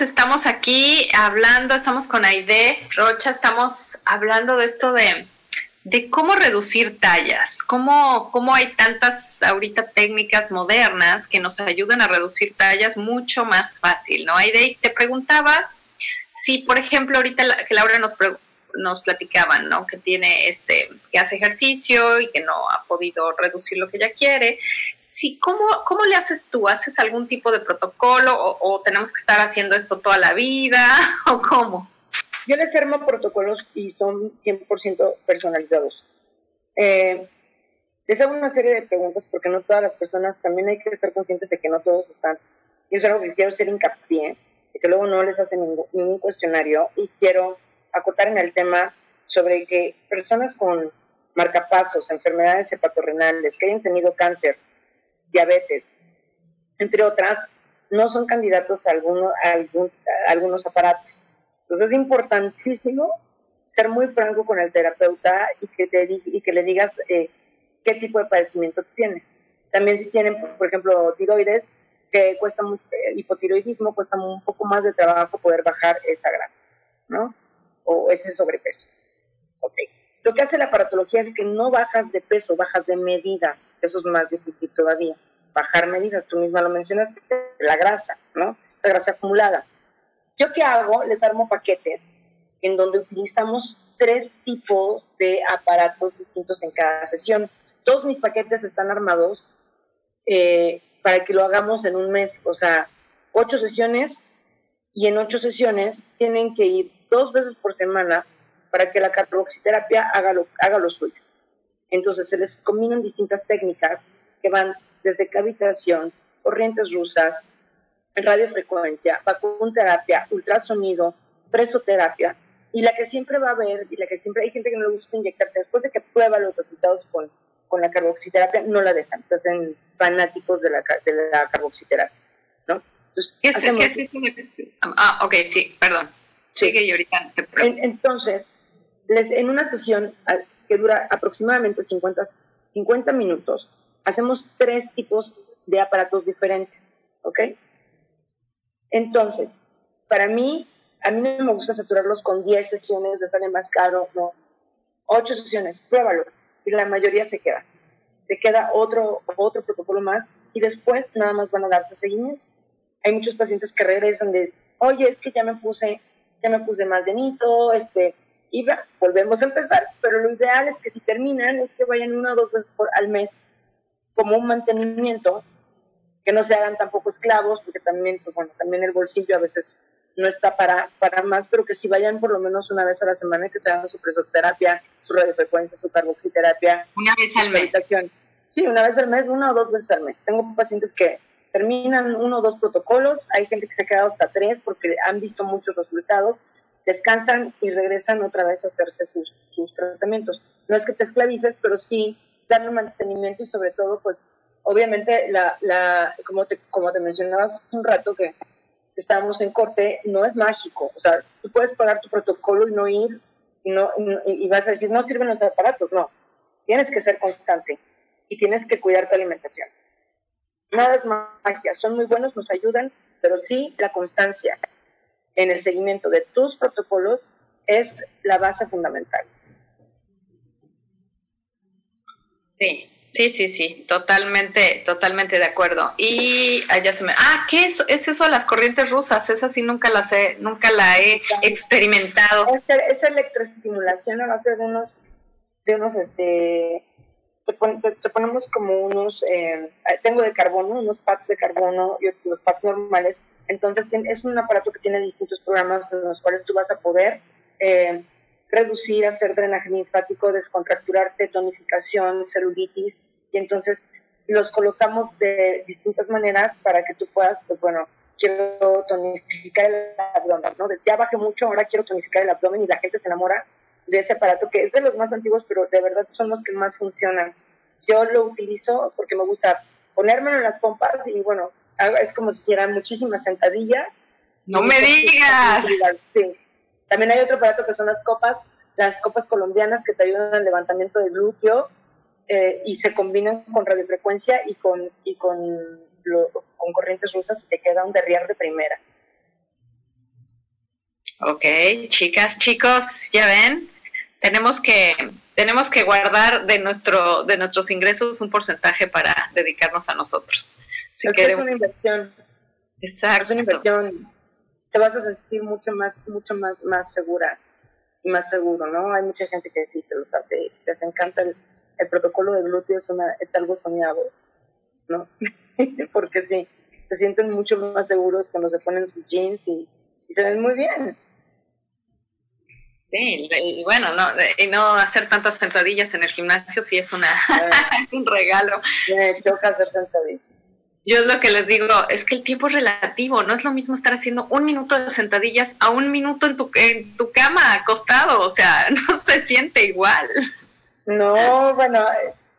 Estamos aquí hablando, estamos con Aide Rocha, estamos hablando de esto de, de cómo reducir tallas, cómo, cómo hay tantas ahorita técnicas modernas que nos ayudan a reducir tallas mucho más fácil, ¿no? Aide, te preguntaba si, por ejemplo, ahorita que Laura nos, nos platicaban, ¿no? Que tiene este, que hace ejercicio y que no ha podido reducir lo que ella quiere. Sí, ¿cómo, ¿Cómo le haces tú? ¿Haces algún tipo de protocolo o, tenemos que estar haciendo esto toda la vida [LAUGHS] o cómo? Yo les armo protocolos y son 100% personalizados. Eh, les hago una serie de preguntas porque no todas las personas, también hay que estar conscientes de que no todos están. Y eso es algo que quiero hacer hincapié, de que luego no les hacen ningún, ningún cuestionario y quiero acotar en el tema sobre que personas con marcapasos, enfermedades hepatorrenales, que hayan tenido cáncer, diabetes, entre otras, no son candidatos a, alguno, algunos aparatos. Entonces es importantísimo ser muy franco con el terapeuta y que, te, y que le digas eh, qué tipo de padecimiento tienes. También si tienen, por ejemplo, tiroides, que cuesta mucho, eh, hipotiroidismo, cuesta un poco más de trabajo poder bajar esa grasa, ¿no? o ese sobrepeso. Ok. Lo que hace la aparatología es que no bajas de peso, bajas de medidas. Eso es más difícil todavía. Bajar medidas, tú misma lo mencionaste, la grasa, ¿no? La grasa acumulada. ¿Yo qué hago? Les armo paquetes en donde utilizamos tres tipos de aparatos distintos en cada sesión. Todos mis paquetes están armados eh, para que lo hagamos en un mes, o sea, ocho sesiones y en ocho sesiones tienen que ir dos veces por semana para que la carboxiterapia haga lo, haga lo suyo. Entonces se les combinan distintas técnicas que van desde cavitación, corrientes rusas, radiofrecuencia, vacunterapia, ultrasonido, presoterapia, y la que siempre va a haber, y la que siempre hay gente que no le gusta inyectarse, después de que prueba los resultados con, con la carboxiterapia, no la dejan, se hacen fanáticos de la, de la carboxiterapia, ¿no? Entonces, ¿Qué, es, ¿qué Ah, ok, sí, perdón. Sigue y ahorita Entonces, les, en una sesión que dura aproximadamente 50, 50 minutos, hacemos tres tipos de aparatos diferentes, ¿ok? Entonces, para mí, a mí no me gusta saturarlos con 10 sesiones, de sale más caro, no. 8 sesiones, pruébalo. Y la mayoría se queda. Se queda otro, otro protocolo más y después nada más van a darse seguimiento. Hay muchos pacientes que regresan de, oye, es que ya me puse ya me puse más llenito, este, y volvemos a empezar, pero lo ideal es que si terminan es que vayan una o dos veces por, al mes como un mantenimiento, que no se hagan tampoco esclavos, porque también, pues bueno, también el bolsillo a veces no está para, para más, pero que si vayan por lo menos una vez a la semana, que se hagan su presoterapia, su radiofrecuencia, su carboxiterapia. Una vez al mes. Sí, una vez al mes, una o dos veces al mes. Tengo pacientes que terminan uno o dos protocolos, hay gente que se ha quedado hasta tres porque han visto muchos resultados, descansan y regresan otra vez a hacerse sus, tratamientos. No es que te esclavices, pero sí darle mantenimiento y sobre todo, pues, obviamente, la, la, como, te, como te mencionabas un rato que estábamos en corte, no es mágico. O sea, tú puedes pagar tu protocolo y no ir y, no, y vas a decir, no sirven los aparatos. No, tienes que ser constante y tienes que cuidar tu alimentación. Nada es magia, son muy buenos, nos ayudan, pero sí la constancia en el seguimiento de tus protocolos es la base fundamental. Sí, sí, sí, sí, totalmente, totalmente de acuerdo. Y allá se me, ah, ¿qué es, es eso las corrientes rusas? Esa sí nunca las he, nunca la he experimentado. Es, electroestimulación a base de unos, de unos, este, te, ponemos como unos, eh, tengo de carbono, unos pads de carbono y los pads normales. Entonces es un aparato que tiene distintos programas en los cuales tú vas a poder eh, reducir, hacer drenaje linfático, descontracturarte, tonificación, celulitis, y entonces los colocamos de distintas maneras para que tú puedas, pues bueno, quiero tonificar el abdomen, ¿no? Ya bajé mucho, ahora quiero tonificar el abdomen y la gente se enamora de ese aparato que es de los más antiguos, pero de verdad son los que más funcionan. Yo lo utilizo porque me gusta ponérmelo en las pompas y bueno, es como si hiciera muchísimas sentadillas. ¡No me digas! Sí. También hay otro aparato que son las copas, las copas colombianas que te ayudan al levantamiento del glúteo eh, y se combinan con radiofrecuencia y con, y con, con corrientes rusas y te queda un derriar de primera. Ok, chicas, chicos, ya ven, tenemos que tenemos que guardar de nuestro de nuestros ingresos un porcentaje para dedicarnos a nosotros. Es, es una inversión. Exacto. Es una inversión te vas a sentir mucho más, mucho más, más segura y más seguro, ¿no? Hay mucha gente que sí se los hace, les encanta el, protocolo de glúteo, es, es algo soñado, ¿no? [LAUGHS] Porque sí, se sienten mucho más seguros cuando se ponen sus jeans y, se ven muy bien. Sí, y bueno, no, y no hacer tantas sentadillas en el gimnasio sí es una [LAUGHS] es un regalo. Me toca hacer sentadillas. Yo es lo que les digo, es que el tiempo es relativo, no es lo mismo estar haciendo un minuto de sentadillas a un minuto en tu, en tu cama acostado, o sea, [LAUGHS] no se siente igual. No, bueno,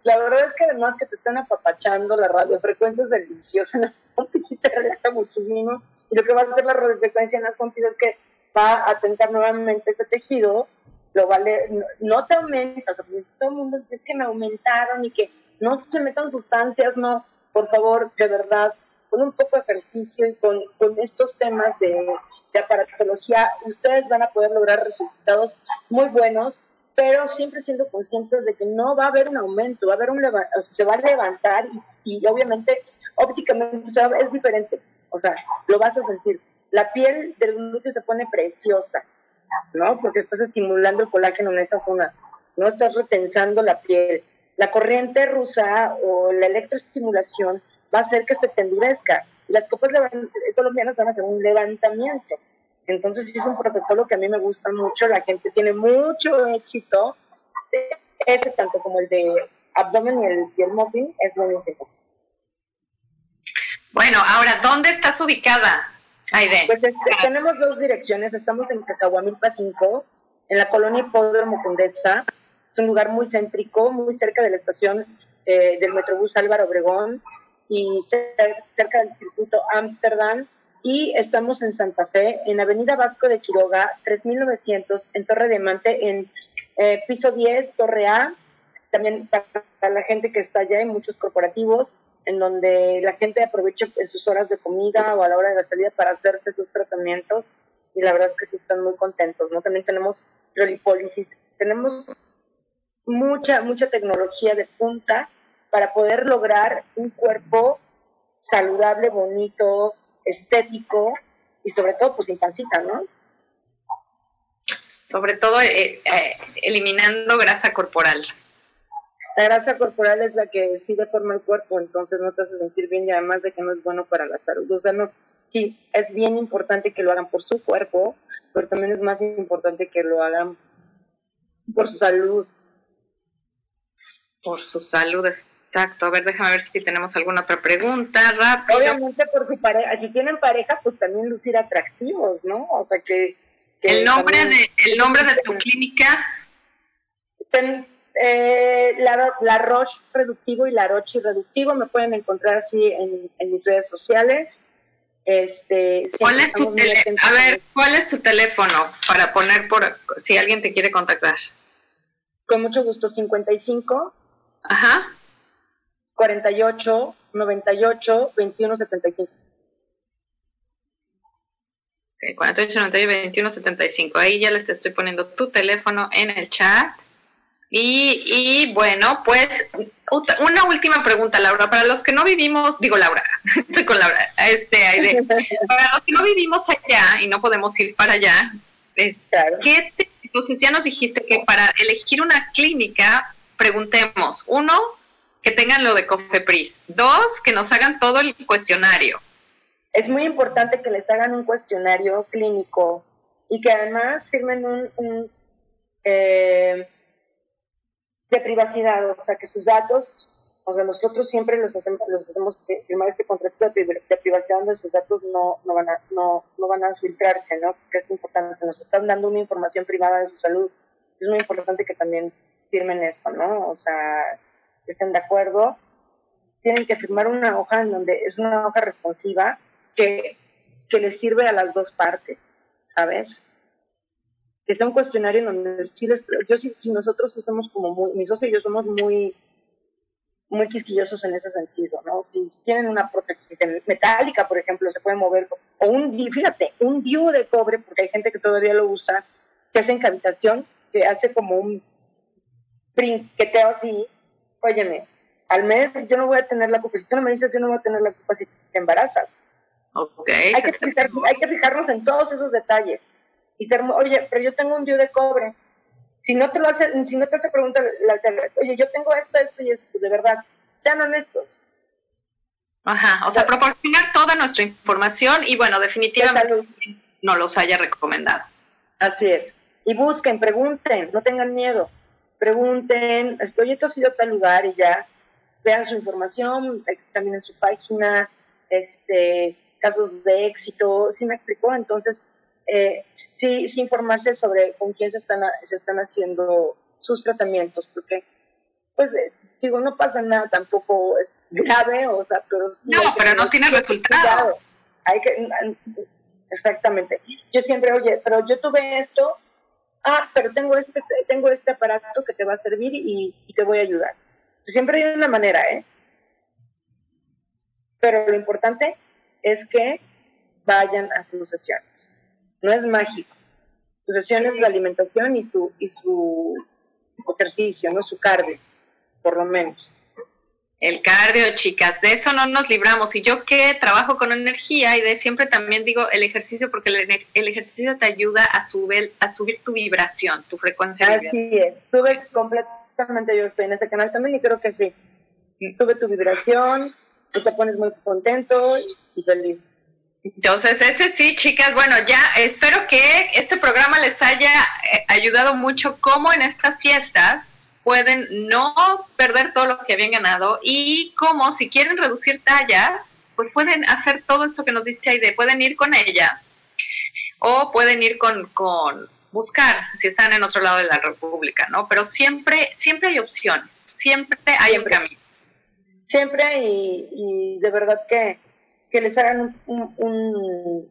la verdad es que además que te están apapachando, la radiofrecuencia es deliciosa [LAUGHS] y te relaja muchísimo. Y lo que va a hacer la radiofrecuencia en las pompis es que va a tensar nuevamente ese tejido, lo vale, no, te aumenta, o sea, todo el mundo dice que me aumentaron y que no se metan sustancias, no por favor, de verdad, con un poco de ejercicio y con, estos temas de, aparatología, ustedes van a poder lograr resultados muy buenos, pero siempre siendo conscientes de que no va a haber un aumento, va a haber un se va a levantar y, obviamente ópticamente es diferente, o sea, lo vas a sentir. La piel del glúteo se pone preciosa, ¿no? Porque estás estimulando el colágeno en esa zona, no estás retensando la piel la corriente rusa o la electroestimulación va a hacer que se te endurezca. Las copas colombianas van a hacer un levantamiento. Entonces, es un protocolo que a mí me gusta mucho. La gente tiene mucho éxito. Ese, tanto como el de abdomen y el, y el muffin, es buenísimo. Bueno, ahora, ¿dónde estás ubicada, Aide? Pues este, tenemos dos direcciones. Estamos en Cacahuamilpa 5, en la colonia Hipódromo Condesa es un lugar muy céntrico, muy cerca de la estación eh, del Metrobús Álvaro Obregón y cerca del circuito Ámsterdam. Y estamos en Santa Fe, en Avenida Vasco de Quiroga, 3900, en Torre de Mante, en eh, piso 10, Torre A. También para, la gente que está allá, hay muchos corporativos en donde la gente aprovecha en sus horas de comida o a la hora de la salida para hacerse sus tratamientos y la verdad es que sí están muy contentos, ¿no? También tenemos reolipólisis, tenemos mucha, mucha tecnología de punta para poder lograr un cuerpo saludable, bonito, estético y sobre todo pues sin pancita, ¿no? Sobre todo eh, eh, eliminando grasa corporal. La grasa corporal es la que sí deforma el cuerpo, entonces no te hace sentir bien y además de que no es bueno para la salud. O sea, no, sí, es bien importante que lo hagan por su cuerpo, pero también es más importante que lo hagan por su salud. Por su salud, exacto. A ver, déjame ver si tenemos alguna otra pregunta. Rápido. Obviamente por su pareja, si tienen pareja, pues también lucir atractivos, ¿no? O sea que... el nombre de el nombre de tu clínica. eh, la, la Roche Reductivo y la Roche Reductivo me pueden encontrar así en, en mis redes sociales. Este, ¿Cuál es tu a ver, ¿cuál es su teléfono para poner por si alguien te quiere contactar? Con mucho gusto, 55 Ajá. 48 98 21 75. 48 98 21 75. Ahí ya les estoy poniendo tu teléfono en el chat. Y, y, bueno, pues una última pregunta, Laura. Para los que no vivimos, digo Laura, [LAUGHS] estoy con Laura, este, Aide. [LAUGHS] para los que no vivimos allá y no podemos ir para allá, ¿qué entonces ya nos dijiste que para elegir una clínica, preguntemos, uno, que tengan lo de Cofepris, dos, que nos hagan todo el cuestionario. Es muy importante que les hagan un cuestionario clínico y que además firmen un, un eh, de privacidad, o sea, que sus datos, o sea, nosotros siempre los hacemos, los hacemos firmar este contrato de, privacidad donde sus datos no, no, van a, no, no van a filtrarse, ¿no? Porque es importante, nos están dando una información privada de su salud. Es muy importante que también firmen eso, ¿no? O sea, estén de acuerdo. Tienen que firmar una hoja en donde es una hoja responsiva que, que les sirve a las dos partes, ¿sabes? que sea un cuestionario en donde sí les, yo si, nosotros somos como muy, mis socios y yo somos muy, muy quisquillosos en ese sentido, ¿no? Si tienen una prótesis metálica, por ejemplo, se puede mover, o un, fíjate, un DIU de cobre, porque hay gente que todavía lo usa, que hace en cavitación, que hace como un brinqueteo así, óyeme, al mes yo no voy a tener la culpa, si tú no me dices yo no voy a tener la culpa si te embarazas. Okay. Hay que, hay que fijarnos en todos esos detalles y ser, oye, pero yo tengo un día de cobre. Si no te lo hace, si no te hace pregunta, la, oye, yo tengo esto, esto y esto, de verdad, sean honestos. Ajá, o sea, proporcionar toda nuestra información y bueno, definitivamente no los haya recomendado. Así es. Y busquen, pregunten, no tengan miedo. Pregunten, oye, tú has ido a tal lugar y ya, vean su información, también en su página, este, casos de éxito, ¿sí me explicó? Entonces, eh, sí, sí informarse sobre con quién se están, se están haciendo sus tratamientos, porque, pues, eh, digo, no pasa nada, tampoco es grave, o sea, pero sí. No, pero no tiene resultado. Hay que, exactamente. Yo siempre, oye, pero yo tuve esto, ah, pero tengo este, tengo este aparato que te va a servir y, te voy a ayudar. Siempre hay una manera, ¿eh? Pero lo importante es que vayan a sus sesiones no es mágico. Su sesión es la alimentación y su, y su ejercicio, no su cardio, por lo menos. El cardio, chicas, de eso no nos libramos. Y yo que trabajo con energía y de siempre también digo el ejercicio, porque el, ejercicio te ayuda a subir, a subir tu vibración, tu frecuencia. Así es, sube completamente, yo estoy en ese canal también y creo que sí. Sube tu vibración, y te pones muy contento y feliz. Entonces, ese sí, chicas, bueno, ya espero que este programa les haya eh, ayudado mucho cómo en estas fiestas pueden no perder todo lo que habían ganado y cómo si quieren reducir tallas, pues pueden hacer todo esto que nos dice Aide, pueden ir con ella o pueden ir con, con buscar si están en otro lado de la República, ¿no? Pero siempre, siempre hay opciones, siempre hay un camino. Siempre y, y de verdad que que les hagan un,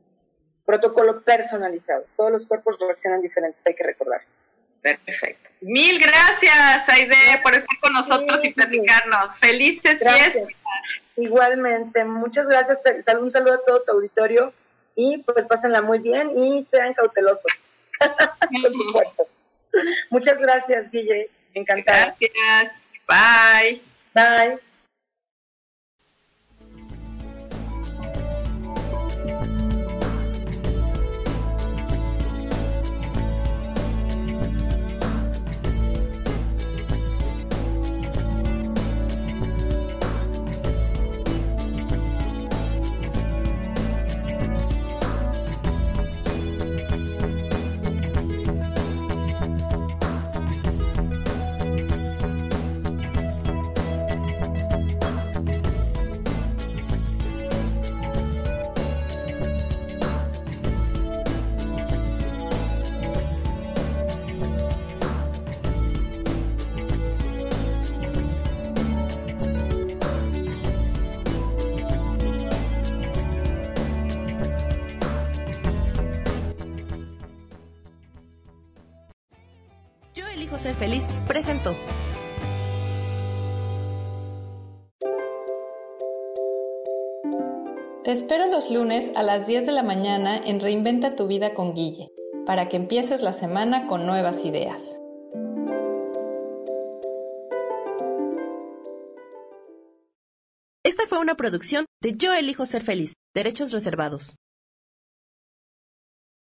protocolo personalizado. Todos los cuerpos reaccionan diferentes, hay que recordar. Perfecto. Mil gracias, Aide, por estar con nosotros y platicarnos. Felices fiestas. Igualmente, muchas gracias. Un saludo a todo tu auditorio y pues pásenla muy bien y sean cautelosos. [LAUGHS] muchas gracias, Guille. Encantada. Gracias. Bye. Bye. Espero los lunes a las 10 de la mañana en Reinventa tu vida con Guille, para que empieces la semana con nuevas ideas. Esta fue una producción de Yo elijo ser feliz, derechos reservados.